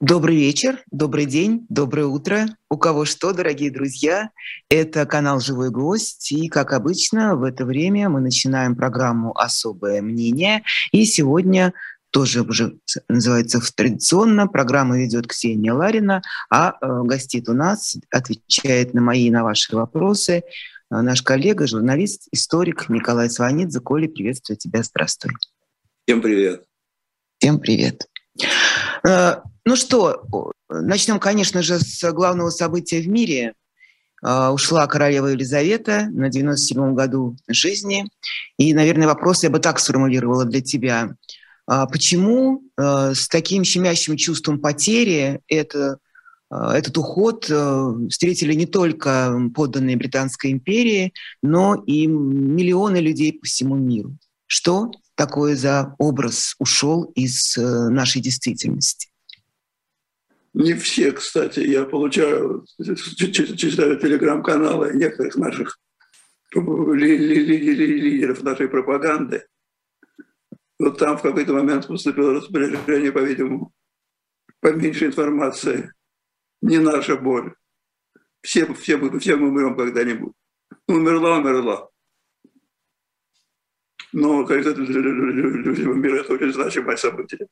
Добрый вечер, добрый день, доброе утро. У кого что, дорогие друзья. Это канал «Живой гость». И, как обычно, в это время мы начинаем программу «Особое мнение». И сегодня тоже уже называется традиционно. Программа ведет Ксения Ларина, а э, гостит у нас, отвечает на мои и на ваши вопросы э, наш коллега, журналист, историк Николай Сванидзе. Коля, приветствую тебя, здравствуй. Всем привет. Всем привет. Э, ну что, начнем, конечно же, с главного события в мире. Э, ушла королева Елизавета на 97-м году жизни. И, наверное, вопрос я бы так сформулировала для тебя. А почему э, с таким щемящим чувством потери это, этот уход встретили не только подданные Британской империи, но и миллионы людей по всему миру? Что такое за образ ушел из нашей действительности? Не все, кстати, я получаю, читаю телеграм-каналы некоторых наших лидеров нашей пропаганды. Вот там в какой-то момент поступило распоряжение, по-видимому, поменьше информации. Не наша боль. Все, все, все мы умрем когда-нибудь. Умерла, умерла. Но когда для мира это очень значимое событие.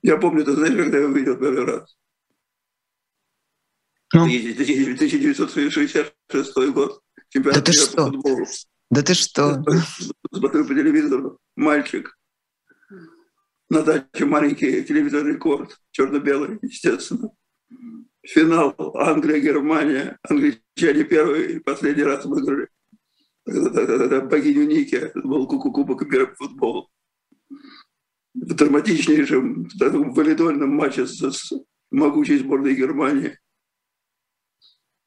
Я помню, ты знаешь, когда я увидел первый раз? Ну. 1966 год. Чемпионат да ты что? по футболу. Да ты что? Смотрю по телевизору. Мальчик. На даче маленький телевизорный корт. Черно-белый, естественно. Финал Англия-Германия. Англичане первый и последний раз выиграли. Тогда богиню Ники. Это был кубок мира по футболу. В драматичнейшем в валидольном матче с могучей сборной Германии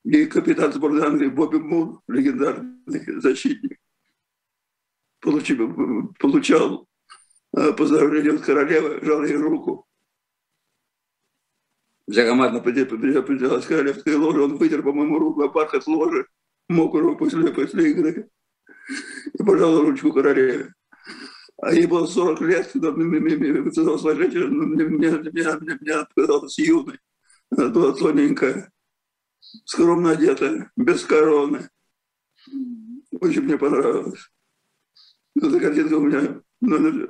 и капитан сборной Англии Бобби Мун, легендарный защитник, получил, получал э, поздравление от королевы, жал ей руку. Вся команда определялась королевской ложи, он вытер, по-моему, руку о бархат ложи, мокрую после, после игры, и пожал ручку королеве. А ей было 40 лет, когда взрослая женщина, мне, мне, мне, мне, мне показалась юной. Она была тоненькая скромно одетая, без короны. Очень мне понравилось. Эта картинка у меня ну,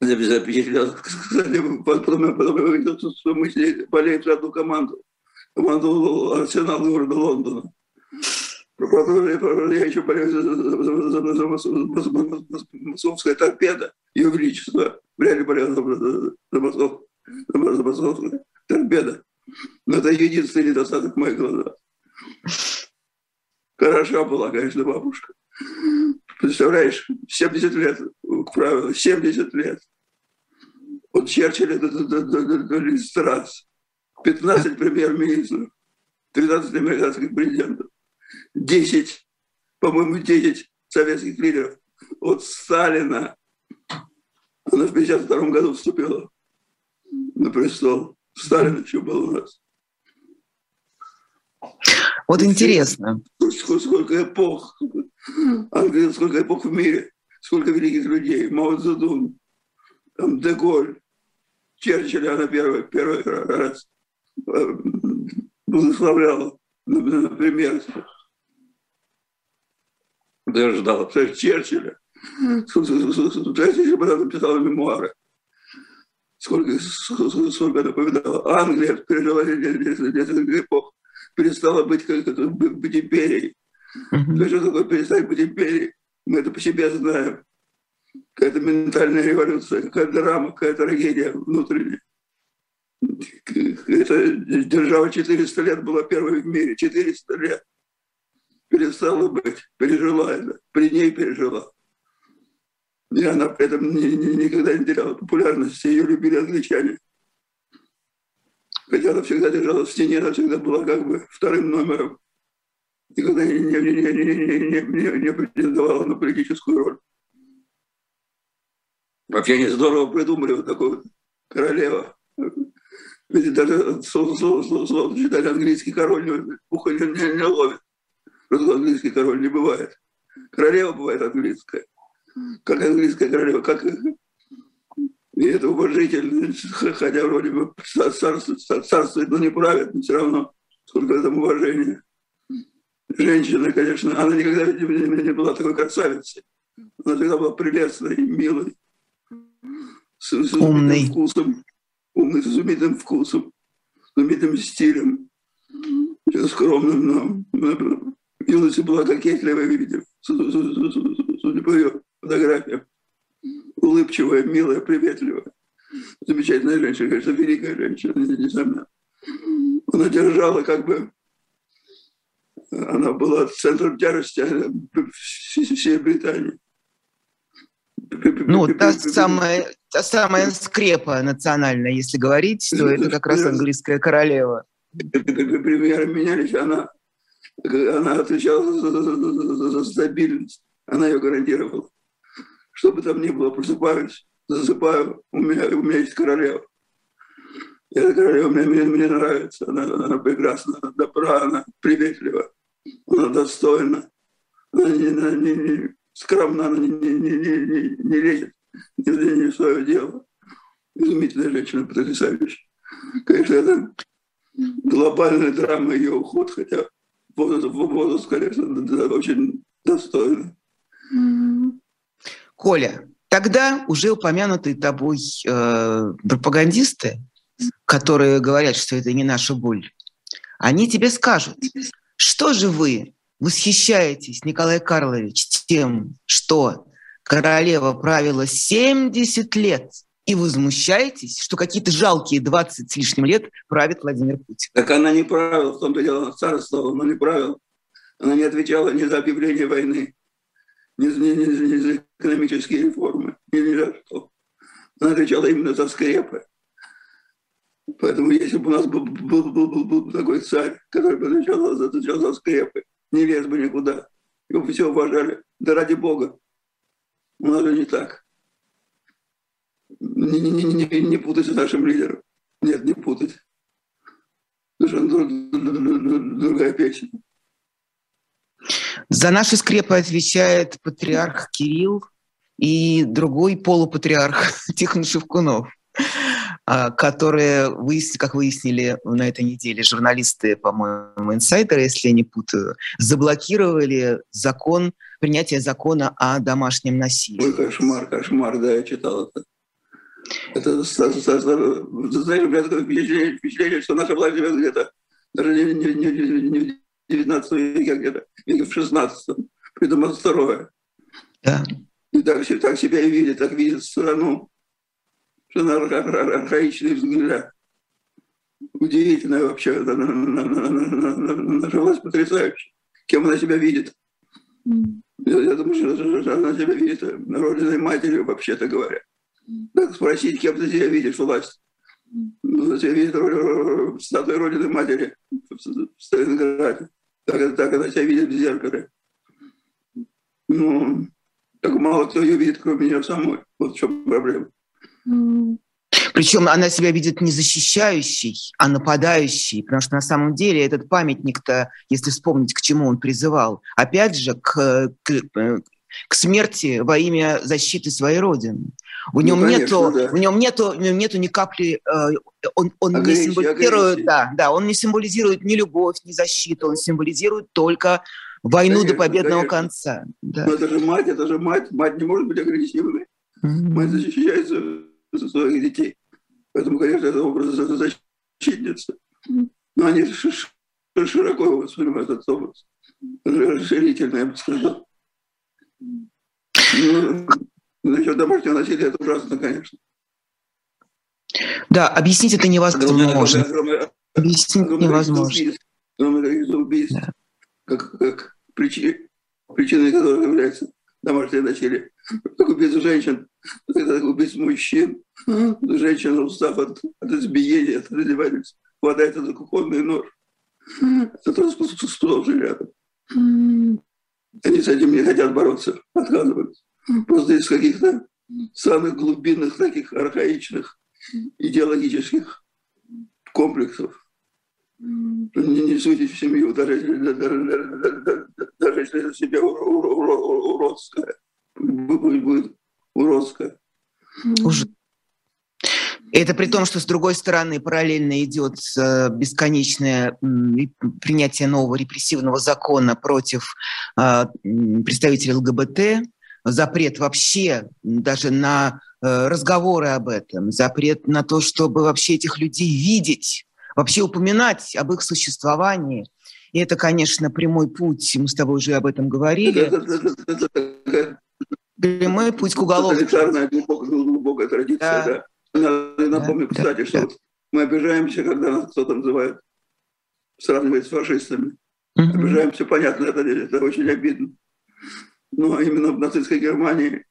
запечатлелась. Кстати, потом, потом я увидел, что мы с ней болеем за одну команду. Команду Арсенал города Лондона. Я еще болею за, за, за, за масонское торпеда, ее величество. Вряд ли болел за, за, за масонское торпеда. Но это единственный недостаток моих глазах. Хороша была, конечно, бабушка. Представляешь, 70 лет, к правилу, 70 лет. От Черчилля до, до, до, до, до Листрас. 15 премьер-министров, 13 американских президентов, 10, по-моему, 10 советских лидеров. От Сталина она в 52 году вступила на престол. Сталин еще был у нас. Вот интересно. Сколько, сколько эпох. Англия, сколько эпох в мире. Сколько великих людей. Мао Цзэдун, там Деголь, Черчилля она первый, первый раз э, благословляла, например. Я ждал, Черчилля. Черчилля потом написала мемуары сколько, сколько она повидала. Англия пережила несколько эпох, перестала быть, как это, быть империей. Mm-hmm. Что такое перестать быть империей? Мы это по себе знаем. Какая-то ментальная революция, какая-то драма, какая-то трагедия внутренняя. Эта держава 400 лет была первой в мире, 400 лет. Перестала быть, пережила это, при ней пережила. И она при этом ни, ни, никогда не теряла популярности, ее любили англичане. Хотя она всегда держалась в стене, она всегда была как бы вторым номером. Никогда не, не, не, не, не, не, не претендовала на политическую роль. Вообще они здорово придумали вот такую королеву. Ведь даже слово, слово, слово, слово читали английский король, ухо не, не, не ловит. Просто английский король не бывает. Королева бывает английская как английская королева, как И это уважительно, хотя вроде бы царствует, царствует, но не правит, но все равно сколько этом уважения. Женщина, конечно, она никогда не была такой красавицей. Она всегда была прелестной, милой, с, с умный. вкусом, умный, с изумительным вкусом, с изумительным стилем, скромным, но юности была кокетливая, видите, судя по ее фотографиям. Улыбчивая, милая, приветливая. Замечательная женщина, конечно, великая женщина, несомненно. Она держала как бы она была центром тяжести всей Британии. Ну, та самая, та самая скрепа национальная, если говорить, то это как раз английская королева. Премьеры менялись, она, она отвечала за, за, за стабильность, она ее гарантировала. Что бы там ни было, просыпаюсь, засыпаю, у меня, у меня есть королева. И эта королева мне, мне, мне нравится, она, она прекрасна, она добра, она приветлива, она достойна, она не, не, не, скромно, она не, не, не, не, не лезет не, не в свое дело. Изумительная женщина, потрясающая. Конечно, это глобальная драма ее уход, хотя возраст, возраст конечно, очень достойный. Коля, тогда уже упомянутые тобой э, пропагандисты, которые говорят, что это не наша боль, они тебе скажут, что же вы восхищаетесь, Николай Карлович, тем, что королева правила 70 лет, и возмущаетесь, что какие-то жалкие 20 с лишним лет правит Владимир Путин. Так она не правила, в том-то дело, она не правила. Она не отвечала ни за объявление войны, ни, ни, ни, ни за экономические реформы, ни, ни за что. Она отвечала именно за скрепы. Поэтому если бы у нас был, был, был, был, был такой царь, который бы отвечал, отвечал за скрепы, не лез бы никуда, его бы все уважали. Да ради Бога. У нас же не так. Не, не, не, не, не путать с нашим лидером. Нет, не путать. Совершенно другая песня. За наши скрепы отвечает патриарх Кирилл и другой полупатриарх Тихон Шевкунов. А, которые, выяснили, как выяснили на этой неделе журналисты, по-моему, инсайдеры, если я не путаю, заблокировали закон, принятие закона о домашнем насилии. Ой, кошмар, кошмар, да, я читал это. Это, знаешь, у меня такое впечатление, что наша власть живет где-то, даже не, не, не, не 19 веке, где-то веке в 16 придумал второе. Да. И так, так себя и видит, так видит страну что на архаичный взгляд. Удивительная вообще, наша власть потрясающая. Кем она себя видит? Я, я думаю, что она себя видит родиной матерью, вообще-то говоря. Так спросить, кем ты себя видишь, власть? Себя видит статуя Родины Матери в Сталинграде. Так, так она себя видит в зеркале. Ну, так мало кто ее видит, кроме нее самой. Вот в чем проблема. Причем она себя видит не защищающей, а нападающей, потому что на самом деле этот памятник-то, если вспомнить, к чему он призывал, опять же, к, к, к смерти во имя защиты своей родины. У ну, нем конечно, нету, да. у нем нету, у него нету ни капли, э, он, он агрессия, не символизирует, агрессия. да, да, он не символизирует ни любовь, ни защиту, он символизирует только войну конечно, до победного конечно. конца. Да. Но это же мать, это же мать, мать не может быть агрессивной. Mm-hmm. Мать защищается своих детей. Поэтому, конечно, это образ защитницы. Но они широко воспринимают этот образ. Расширительно, я бы сказал. Ну, насчет домашнего насилия это ужасно, конечно. Да, объяснить это невозможно. Объяснить невозможно. Убийств, да. как, как причиной, причиной которых является домашнее насилие. Как убийство женщин, как убийство мужчин. Женщина, устав от, от избиения, от издевательств, хватает этот кухонный нож. Это тоже сплошь рядом. Они с этим не хотят бороться, отказываются. Просто из каких-то самых глубинных, таких архаичных идеологических комплексов. Не, не судить в семью, даже, даже, даже, если это себе уродская. Будет, будет уродская. Уже. Это при том, что с другой стороны параллельно идет э, бесконечное принятие нового репрессивного закона против э, представителей ЛГБТ, запрет вообще даже на э, разговоры об этом, запрет на то, чтобы вообще этих людей видеть, вообще упоминать об их существовании. И это, конечно, прямой путь, мы с тобой уже об этом говорили. Прямой путь к уголовной. глубокая традиция, да. да. Напомню, да, кстати, да, что да. мы обижаемся, когда нас кто-то называет, сравнивает с фашистами. Угу. Обижаемся, понятно, это, это очень обидно. Но именно в нацистской Германии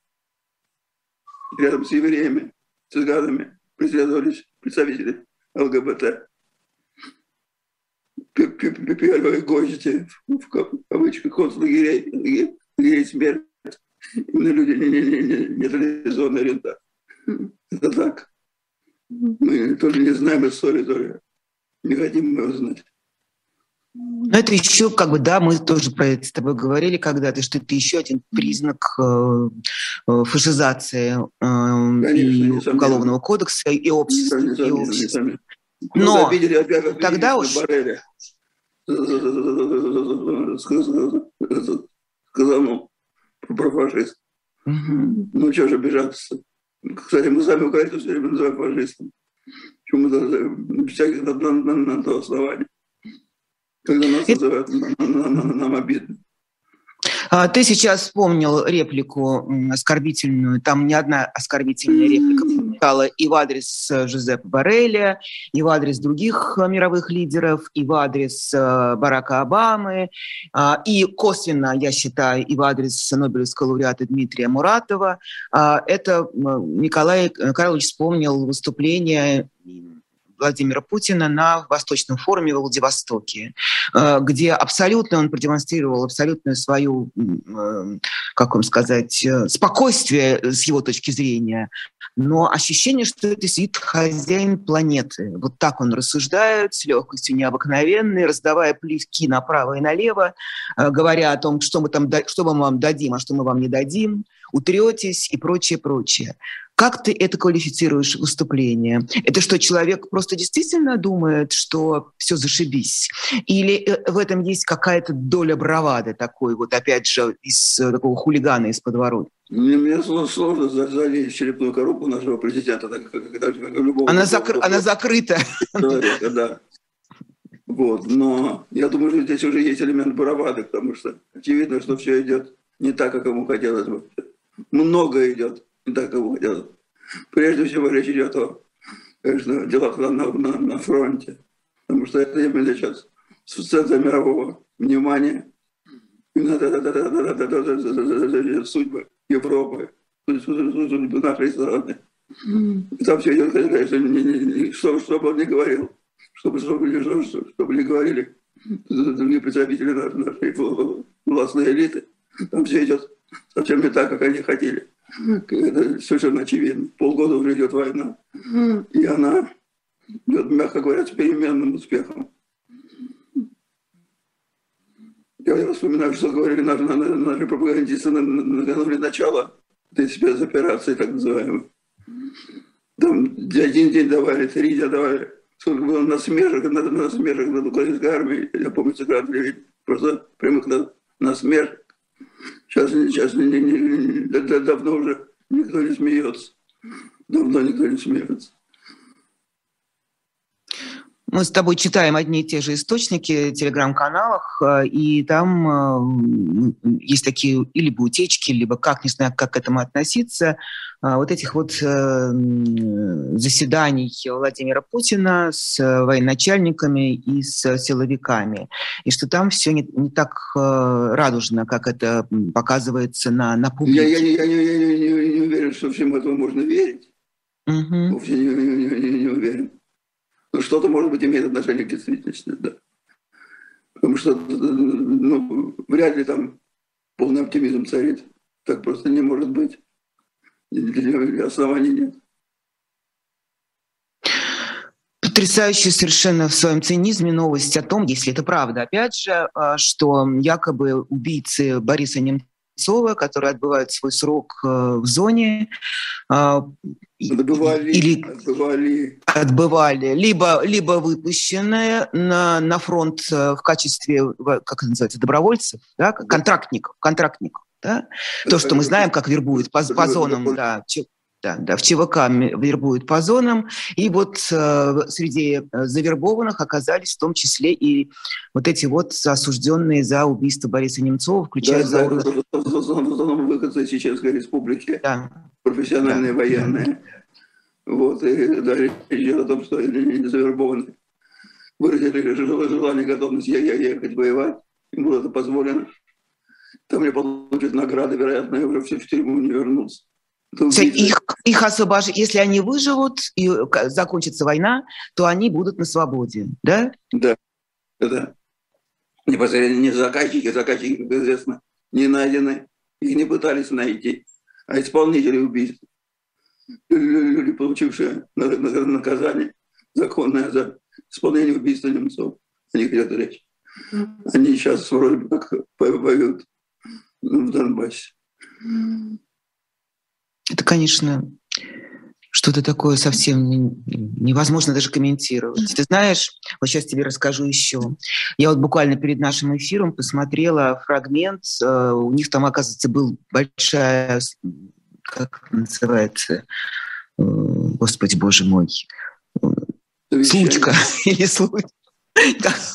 рядом с евреями, цыганами преследовались представители ЛГБТ. Первые гости, в кавычках, концлагерей, лагерей смерти, именно люди нетрадиционной ориентации. Это так. Мы тоже не знаем истории, тоже не хотим его знать. Но это еще, как бы, да, мы тоже про это с тобой говорили когда-то, что это еще один признак э, э фашизации э, Конечно, и уголовного кодекса, и общества. И общества. Но обидели, опять, тогда уж... Сказал, ну, про фашист. Угу. Ну, что же обижаться? Кстати, мы сами Украину все время называем фашистом. Почему мы всяких на, на, на, на то основании. Когда нас называют, нам, нам, нам обидно. А, ты сейчас вспомнил реплику оскорбительную. Там не одна оскорбительная реплика стала и в адрес э, Жозепа Барреля, и в адрес других э, мировых лидеров, и в адрес э, Барака Обамы, а, и косвенно, я считаю, и в адрес Нобелевского лауреата Дмитрия Муратова. А, это Николай Карлович вспомнил выступление Владимира Путина на Восточном форуме в Владивостоке, э, где абсолютно он продемонстрировал абсолютную свою, э, как вам сказать, э, спокойствие с его точки зрения, но ощущение, что это сидит хозяин планеты. Вот так он рассуждает с легкостью необыкновенной, раздавая плевки направо и налево, говоря о том, что мы, там, что мы вам дадим, а что мы вам не дадим, утретесь и прочее, прочее. Как ты это квалифицируешь выступление? Это что, человек просто действительно думает, что все зашибись? Или э, в этом есть какая-то доля бравады такой, вот опять же, из э, такого хулигана из подворот? Мне, мне сложно залезть в черепную коробку нашего президента, так как, как, как любого. Она, закр... она закрыта. Человека, да. Вот, но я думаю, что здесь уже есть элемент бравады, потому что очевидно, что все идет не так, как ему хотелось бы. Много идет да, кого хотят. Прежде всего речь идет о конечно, делах на, на, на фронте, потому что это именно сейчас в центре мирового внимания. Судьбы Европы, судьбы нашей страны. Там все идет, конечно, что, что бы он ни говорил, чтобы, чтобы, чтобы, чтобы не говорили другие представители нашей властной элиты, там все идет совсем не так, как они хотели. Это совершенно очевидно. Полгода уже идет война. И она идет, мягко говоря, с переменным успехом. Я вспоминаю, что говорили наши, наши пропагандисты накануне начала этой спецоперации, так называемой. Там один день давали, три дня давали. Сколько было насмешек, на, насмешек над украинской армией. Я помню, сыграл просто прямых на, насмешек. Сейчас, сейчас не, не, не, давно уже никто не смеется. Давно никто не смеется. Мы с тобой читаем одни и те же источники в телеграм-каналах, э, и там э, есть такие либо утечки, либо как, не знаю, как к этому относиться, э, вот этих вот заседаний Владимира Путина с военачальниками и с силовиками. И что там все не, не так радужно, как это показывается на, на публике. Я, я, я, я, я, я, я не уверен, что всему этому можно верить. Угу. Вовсе не, не, не, не уверен. Ну, что-то, может быть, имеет отношение к действительности, да. Потому что ну, вряд ли там полный оптимизм царит. Так просто не может быть. Оснований нет. Потрясающая совершенно в своем цинизме новость о том, если это правда, опять же, а, что якобы убийцы Бориса Немцова Немцова, которые отбывают свой срок в зоне. Отбывали, или отбывали. отбывали, либо, либо выпущенные на, на фронт в качестве, как это называется, добровольцев, да, контрактников, контрактников. Да? То, что мы знаем, как вербуют по, по зонам, да, да, да, в ЧВК вербуют по зонам. И вот э, среди э, завербованных оказались в том числе и вот эти вот осужденные за убийство Бориса Немцова, включая да, за... Да, в основном выходцы Чеченской Республики, да. профессиональные да. военные. Вот, и даже идет о том, что они завербованы выразили желание, готовность ехать воевать, им было это позволено. Там мне получат награды, вероятно, я уже все в тюрьму не вернусь. Их, их освобож... Если они выживут и закончится война, то они будут на свободе, да? Да, да. Непосредственно не заказчики, заказчики, как известно, не найдены, их не пытались найти, а исполнители убийств. Люди, получившие наказание законное за исполнение убийства немцов. О них идет речь. Они сейчас вроде бы как воюют в Донбассе. Конечно, что-то такое совсем невозможно даже комментировать. Ты знаешь, вот сейчас тебе расскажу еще. Я вот буквально перед нашим эфиром посмотрела фрагмент. Э, у них там, оказывается, был большая, как называется, э, господи, боже мой, случка или случай.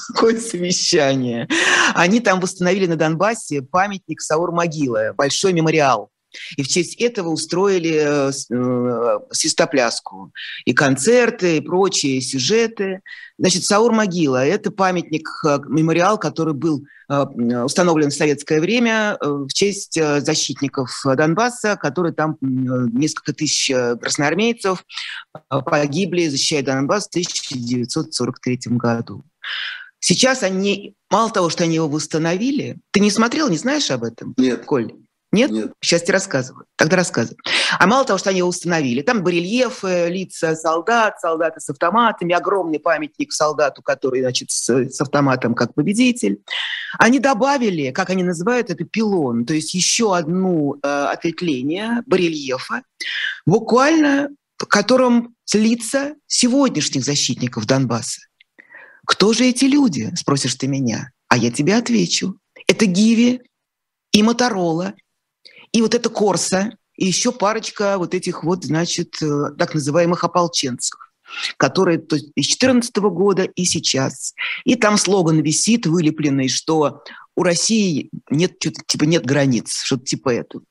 Какое совещание. Они там восстановили на Донбассе памятник Саур-могила, большой мемориал. И в честь этого устроили э, э, свистопляску. И концерты, и прочие сюжеты. Значит, Саур-могила – это памятник, э, мемориал, который был установлен в советское время в честь защитников Донбасса, которые там несколько тысяч красноармейцев погибли, защищая Донбасс в 1943 году. Сейчас они, мало того, что они его восстановили, ты не смотрел, не знаешь об этом? Нет. Коль? Нет? Нет? Сейчас тебе рассказываю. Тогда рассказываю. А мало того, что они его установили, там барельефы, лица солдат, солдаты с автоматами, огромный памятник солдату, который, значит, с, с автоматом как победитель. Они добавили, как они называют это, пилон, то есть еще одно э, ответвление барельефа, буквально в котором лица сегодняшних защитников Донбасса. Кто же эти люди, спросишь ты меня? А я тебе отвечу. Это Гиви и Моторола, и вот это Корса, и еще парочка вот этих вот, значит, э, так называемых ополченцев которые то есть, из 2014 года и сейчас. И там слоган висит вылепленный, что у России нет, типа, нет границ, что-то типа этого.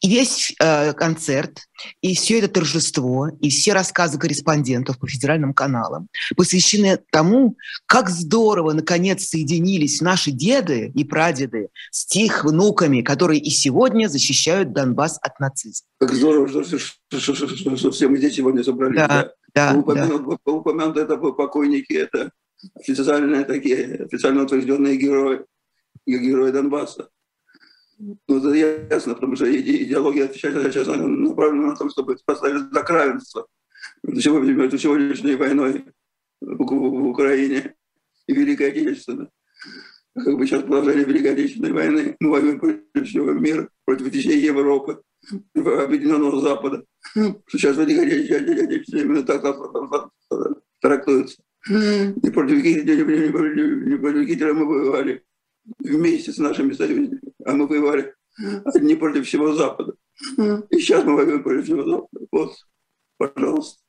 И весь э, концерт, и все это торжество, и все рассказы корреспондентов по федеральным каналам посвящены тому, как здорово, наконец, соединились наши деды и прадеды с тех внуками, которые и сегодня защищают Донбасс от нацизма. Как здорово, что, что, что, что, что все мы здесь сегодня собрались. Да, да. Да, упомянут, да. упомянут это покойники, это официальные такие, официально утвержденные герои, герои Донбасса. Ну, это ясно, потому что идеология сейчас направлена на то, чтобы поставить знак равенства между сегодняшней войной в Украине и Великой Отечественной. Как бы сейчас положение Великой Отечественной войны, мы воюем против всего мира, против всей Европы, Объединенного Запада. Сейчас Великая Отечественная именно так трактуется. Не против Гитлера мы воевали вместе с нашими союзниками а мы воевали не против всего Запада. И сейчас мы воюем против всего Запада. Вот, пожалуйста.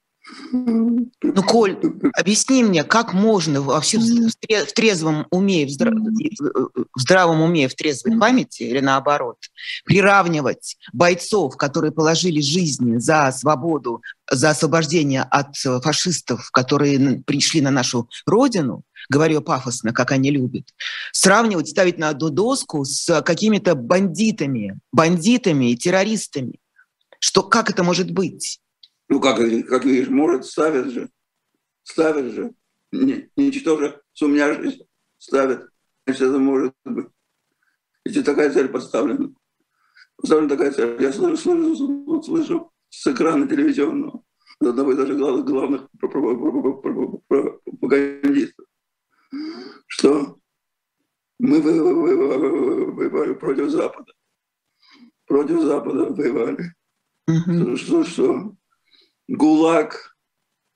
Ну, Коль, объясни мне, как можно вообще в трезвом уме, в, здра... в здравом уме, в трезвой памяти или наоборот, приравнивать бойцов, которые положили жизни за свободу, за освобождение от фашистов, которые пришли на нашу родину, говорю пафосно, как они любят, сравнивать, ставить на одну доску с какими-то бандитами, бандитами и террористами. Что, как это может быть? Ну, как, как видишь, может, ставят же. Ставят же. Ничтоже сумняшись ставят. Значит, это может быть. Если такая цель поставлена. Поставлена такая цель. Я слышу, слышу, слышу с экрана телевизионного одного из даже главных пропагандистов что мы воевали против Запада. против Запада воевали. Что, что, ГУЛАГ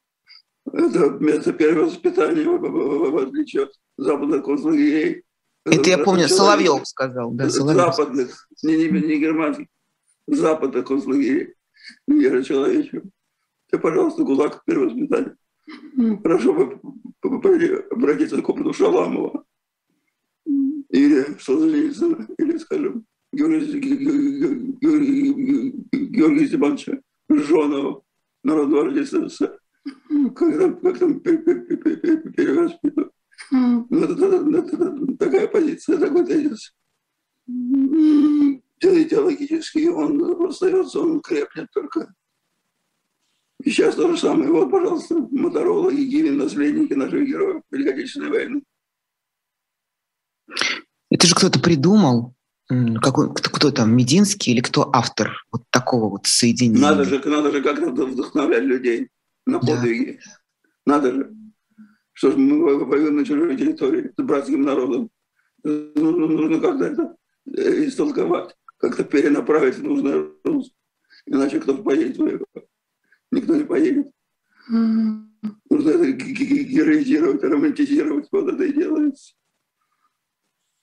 – это место первого воспитания, в отличие от западных концлагерей. Это, это я помню, Соловьев сказал. Да, Соловьев. Западных, не, не, не германских, западных концлагерей. Вера человечью. Ты, пожалуйста, ГУЛАГ первое воспитание. Хорошо бы обратиться к опыту Шаламова или Солженицына, или, скажем, Георгия, Георгия Степановича Жонова, народного. Как там, как там это, такая позиция, такой тезис. Идеологически он остается, он крепнет только. И сейчас то же самое. Вот, пожалуйста, Моторола и Гивин, наследники наших героев Великой Отечественной войны. Это же кто-то придумал, какой, кто, кто там, Мединский или кто автор вот такого вот соединения? Надо же, надо же как-то вдохновлять людей на подвиги. Да. Надо же. Что ж, мы воюем на чужой территории с братским народом. Нужно, нужно как-то это э, истолковать, как-то перенаправить в нужное русло. Иначе кто поедет воевать? Никто не поедет. Нужно это героизировать, романтизировать. Вот это и делается.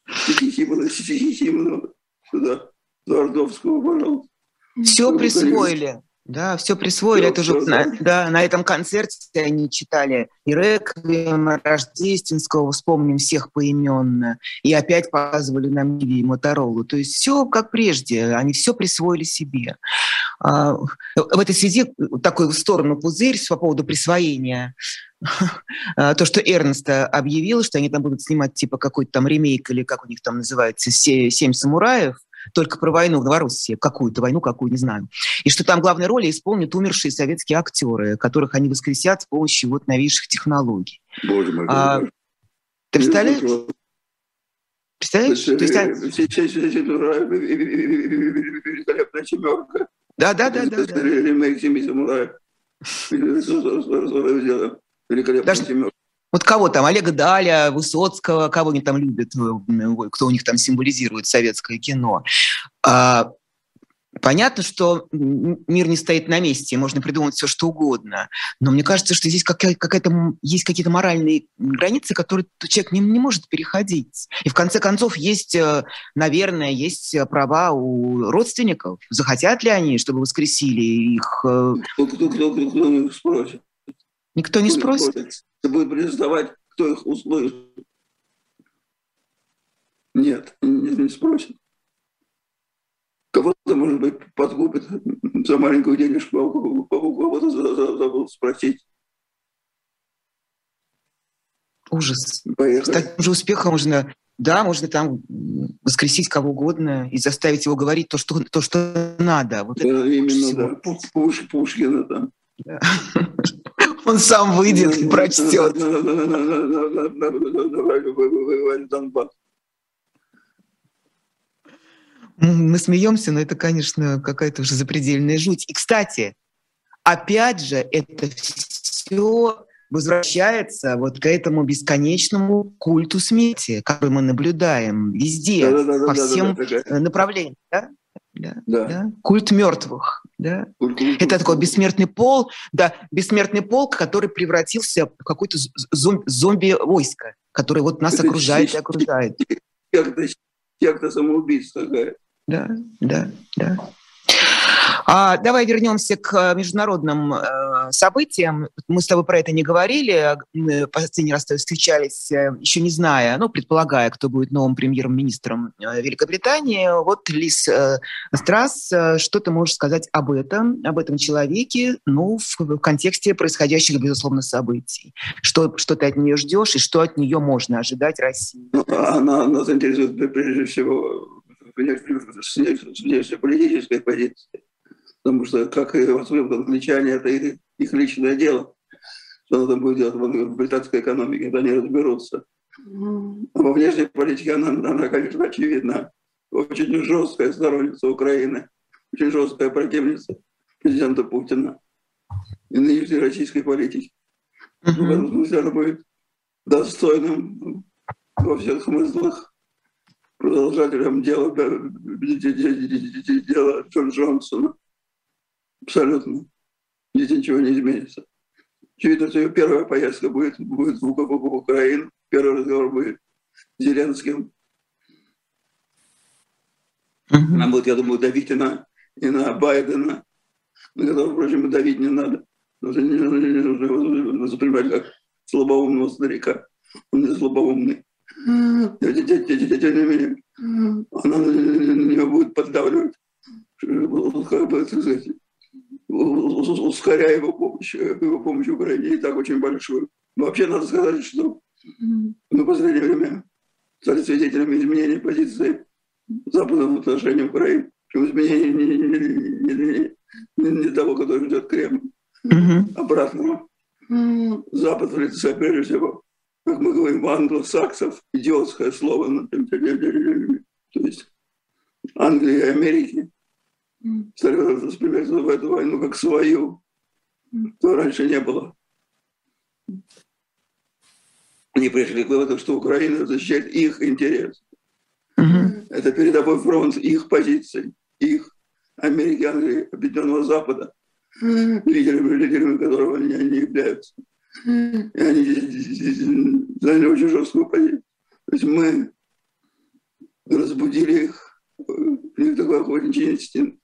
Сисимона, Сисимона, сюда, пожалуйста. Все присвоили. Да, все присвоили. Все, Это уже на, да, на этом концерте они читали и Реквием Рождественского, вспомним всех поименно, и опять показывали нам Миви и Моторолу. То есть все как прежде, они все присвоили себе. А, в этой связи такой в сторону пузырь по поводу присвоения то, что Эрнест объявил, что они там будут снимать типа какой-то там ремейк или как у них там называется «Семь самураев», только про войну в Новороссии, какую-то войну, какую, не знаю. И что там главные роли исполнят умершие советские актеры, которых они воскресят с помощью вот новейших технологий. Боже мой. А, ты представляешь? Представляешь? То есть. Да, да, да, да. Ремейк «Семи самураев». Великолепная семерка. Вот кого там, Олега Даля, Высоцкого, кого они там любят, э, кто у них там символизирует советское кино. А, понятно, что мир не стоит на месте, можно придумать все, что угодно. Но мне кажется, что здесь какая-то, есть какие-то моральные границы, которые человек не, не может переходить. И в конце концов есть, э, наверное, есть права у родственников. Захотят ли они, чтобы воскресили их? Э, кто, кто, кто, кто, кто спросит? Никто не спросит? Это будет признавать, кто их услышит. Нет, не, не спросит. Кого-то, может быть, подкупит за маленькую денежку, а кого-то забыл спросить. Ужас. Поехали. С таким же успехом можно, да, можно там воскресить кого угодно и заставить его говорить то, что, то, что надо. Вот да, именно, да. Пуш, Пушкина там. Да. Он сам выйдет и прочтет. Мы смеемся, но это, конечно, какая-то уже запредельная жуть. И, кстати, опять же, это все возвращается вот к этому бесконечному культу смерти, который мы наблюдаем везде, да, да, да, по всем направлениям. Да? Да, да. Да? Культ мертвых. Да? Культ, Это такой бессмертный пол, да, бессмертный полк, который превратился в какое-то зомби-войско, которое вот нас окружает и окружает. Секта самоубийств такая. Да, да, да. А, давай вернемся к э, международным э, событиям. Мы с тобой про это не говорили. Мы последний раз встречались, э, еще не зная, ну, предполагая, кто будет новым премьер-министром Великобритании. Вот, Лиз э, Страс, что ты можешь сказать об этом, об этом человеке, ну, в, в контексте происходящих, безусловно, событий? Что, что ты от нее ждешь и что от нее можно ожидать России? Ну, она нас интересует прежде всего внешнеполитической позиции потому что, как и воспримут англичане, это их, их личное дело. Что надо будет делать в британской экономике, это они разберутся. А во внешней политике она, она, конечно, очевидна. Очень жесткая сторонница Украины, очень жесткая противница президента Путина и нынешней российской политики. В этом смысле она будет достойным во всех смыслах продолжателем дела, дела Джон Джонсона. Абсолютно. Здесь ничего не изменится. Очевидно, что ее первая поездка будет, будет в, Украину. Первый разговор будет с Зеленским. Mm-hmm. Нам будет, я думаю, давить и на, и на Байдена, на которого, впрочем, давить не надо. Не нужно воспринимать как слабоумного старика. Он не слабоумный. Тем не менее, она на нее будет поддавливать, как бы, так сказать, ускоряя его помощь, его помощь Украине, и так очень большую. Но вообще надо сказать, что мы в последнее время стали свидетелями изменения позиции Запада в отношении Украины, изменения не, не, не, не, не того, который ждет Кремль, mm-hmm. обратного. Запад в лице, прежде всего, как мы говорим, англосаксов, идиотское слово, то есть Англии и Америки, стали воспринимать эту войну как свою, то раньше не было. Они пришли к выводу, что Украина защищает их интерес. Mm-hmm. Это передовой фронт их позиций, их Америки, Англии, Объединенного Запада, лидерами, лидерами которого они, они являются. И они заняли очень жесткую позицию. То есть мы разбудили их, у них такой охотничий инстинкт.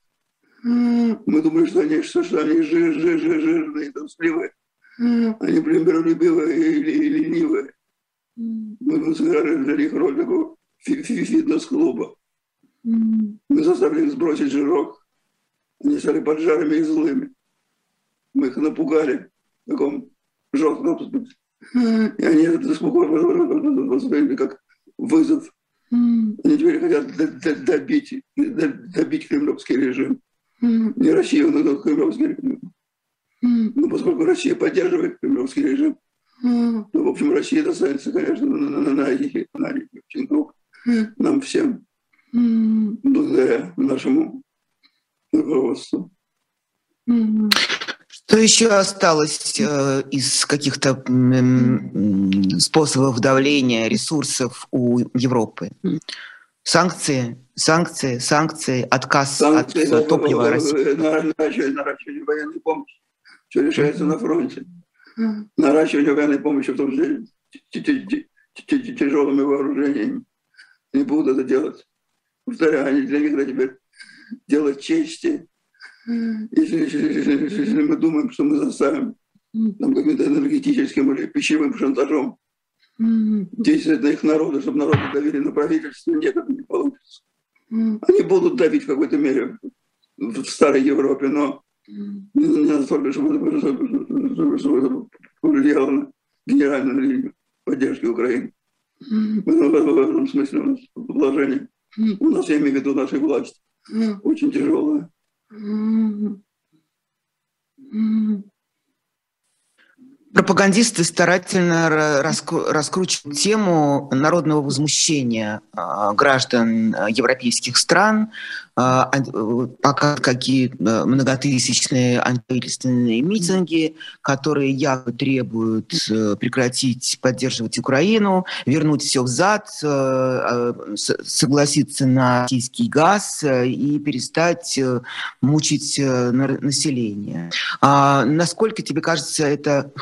Мы думали, что они, что, что они жир, жир, жир, жирные, трусливые. Они примиролюбивые или, или ленивые. Мы сыграли для них роль такого фитнес-клуба. Мы заставили их сбросить жирок. Они стали поджарами и злыми. Мы их напугали в таком жестком... И они это спокойно восприняли как вызов. Они теперь хотят добить, добить кремлевский режим не Россию, но кремлевский режим. Ну, поскольку Россия поддерживает кремлевский режим, то, в общем, Россия достанется, конечно, на, на, на, на на много. Нам всем, благодаря нашему руководству. Что еще осталось э, из каких-то э, способов давления ресурсов у Европы? Санкции, санкции, санкции, отказ санкции, от топлива России. Наращивание, наращивание военной помощи. Все решается на фронте. Наращивание военной помощи, в том числе тяжелыми вооружениями. Не будут это делать. Повторяю, они для них это теперь делать чести. Если, если, если мы думаем, что мы заставим там, каким-то энергетическим или пищевым шантажом действовать на их народы, чтобы народы давили на правительство, нет, это не получится. Они будут давить в какой-то мере в старой Европе, но не настолько, чтобы это повлияло на генеральную линию поддержки Украины. В этом смысле у нас положение, у нас, я имею в виду нашей власти, очень тяжелое. Пропагандисты старательно раскручивают тему народного возмущения а, граждан а, европейских стран, а, пока какие многотысячные антиправительственные митинги, которые якобы требуют э, прекратить поддерживать Украину, вернуть все взад, э, согласиться на российский газ э, и перестать мучить население. Насколько тебе кажется это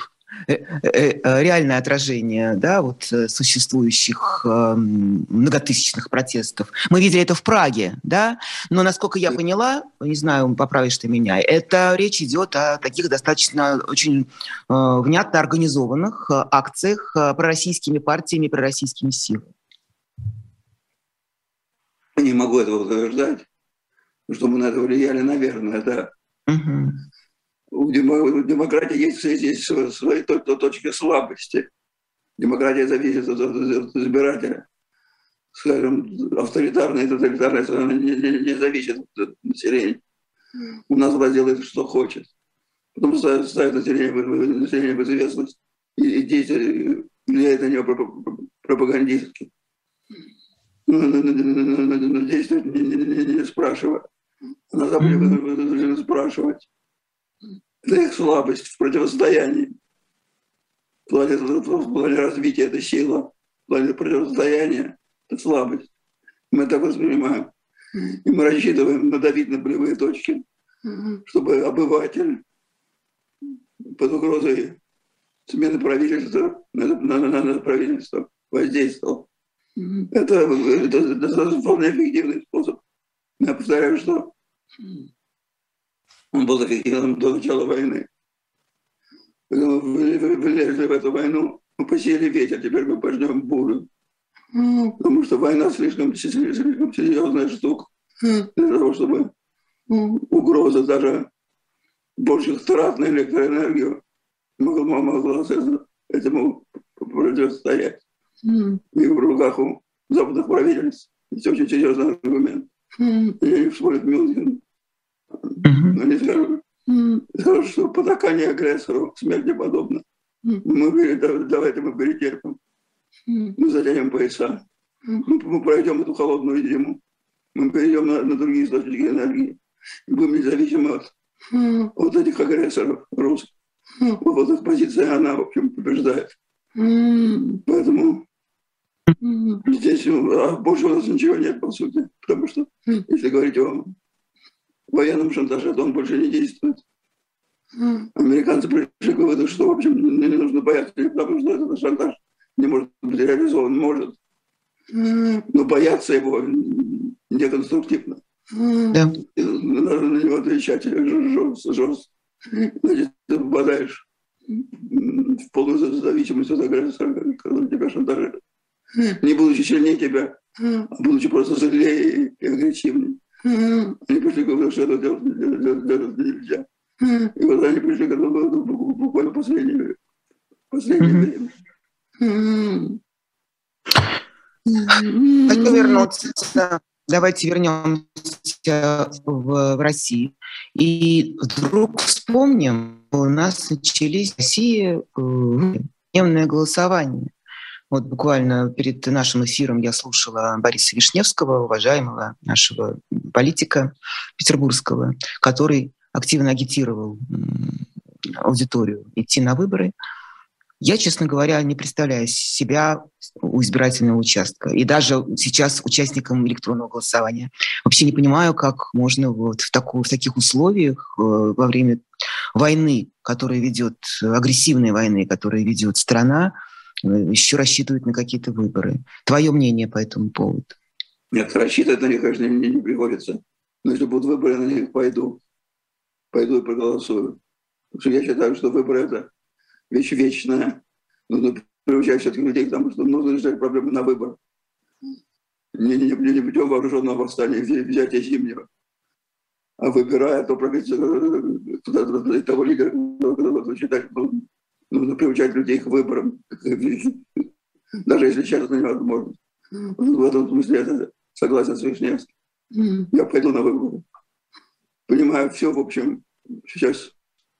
реальное отражение да, вот, существующих многотысячных протестов. Мы видели это в Праге, да, но, насколько я поняла, не знаю, поправишь ты меня, это речь идет о таких достаточно очень внятно организованных акциях пророссийскими партиями, пророссийскими силами. Не могу этого утверждать, что мы на это влияли, наверное, да. Угу у демократии есть, есть свои точки слабости. Демократия зависит от, избирателя. Скажем, авторитарная и тоталитарная страна не, не, не зависит от населения. У нас власть делает, что хочет. Потом ставит, ставит население, население в известность и, и действие влияет на него пропагандистски. Но действует не, не, не, не спрашивая. На Западе вынуждены спрашивать. Это их слабость в противостоянии. В плане, в плане развития это сила, в плане противостояния это слабость. Мы так воспринимаем. И мы рассчитываем надавить на болевые точки, чтобы обыватель под угрозой смены правительства на, на, на, на правительство воздействовал. Это, это, это вполне эффективный способ. Я повторяю, что он был эффективным до начала войны. Мы влезли в эту войну, мы посеяли ветер, теперь мы пожнем бурю. Потому что война слишком, слишком серьезная штука для того, чтобы угроза даже больших трат на электроэнергию могла, могла этому противостоять. И в руках у западных правительств есть очень серьезный аргумент. Я не вспомню Мюнхен. Скажут, скажут, что потакание агрессору смерти подобно. Мы давайте мы перетерпим. Мы затянем пояса. Мы пройдем эту холодную зиму. Мы перейдем на, на другие источники энергии. И будем независимы от вот этих агрессоров русских. Вот их позиция, она, в общем, побеждает. Поэтому здесь а больше у нас ничего нет, по сути. Потому что, если говорить о военном шантаже, то он больше не действует. Американцы пришли к выводу, что, в общем, не нужно бояться, потому что этот шантаж не может быть реализован, может. Но бояться его неконструктивно. Да. Надо на него отвечать жестко, жестко. Значит, ты попадаешь в полную зависимость от агрессора, который тебя шантажирует. Не будучи сильнее тебя, а будучи просто злее и агрессивнее. Они пришли к выводу, что это делать, делать, делать нельзя. И вот они пришли к этому буквально последнее, последнее время. Хочу вернуться. Давайте вернемся в, в Россию. И вдруг вспомним, у нас начались в России э, дневное голосование. Вот буквально перед нашим эфиром я слушала Бориса Вишневского, уважаемого нашего политика петербургского, который активно агитировал аудиторию идти на выборы. Я, честно говоря, не представляю себя у избирательного участка. И даже сейчас участникам электронного голосования. Вообще не понимаю, как можно вот в, такую, в таких условиях э, во время войны, которая ведет, агрессивной войны, которую ведет страна, еще рассчитывать на какие-то выборы. Твое мнение по этому поводу? Нет, рассчитывать на них, конечно, мне не приходится. Но если будут выборы, на них пойду. Пойду и проголосую. Потому что я считаю, что выборы – это вещь вечная. Нужно приучать все-таки людей к тому, что нужно решать проблемы на выбор. Не, не, не, не путем вооруженного восстания, взятия зимнего. А выбирая то правительство, того лидера, считает, что нужно приучать людей к выборам. Даже если честно невозможно. В этом смысле я согласен с Вишневским. Я пойду на выборы. Понимаю все, в общем, сейчас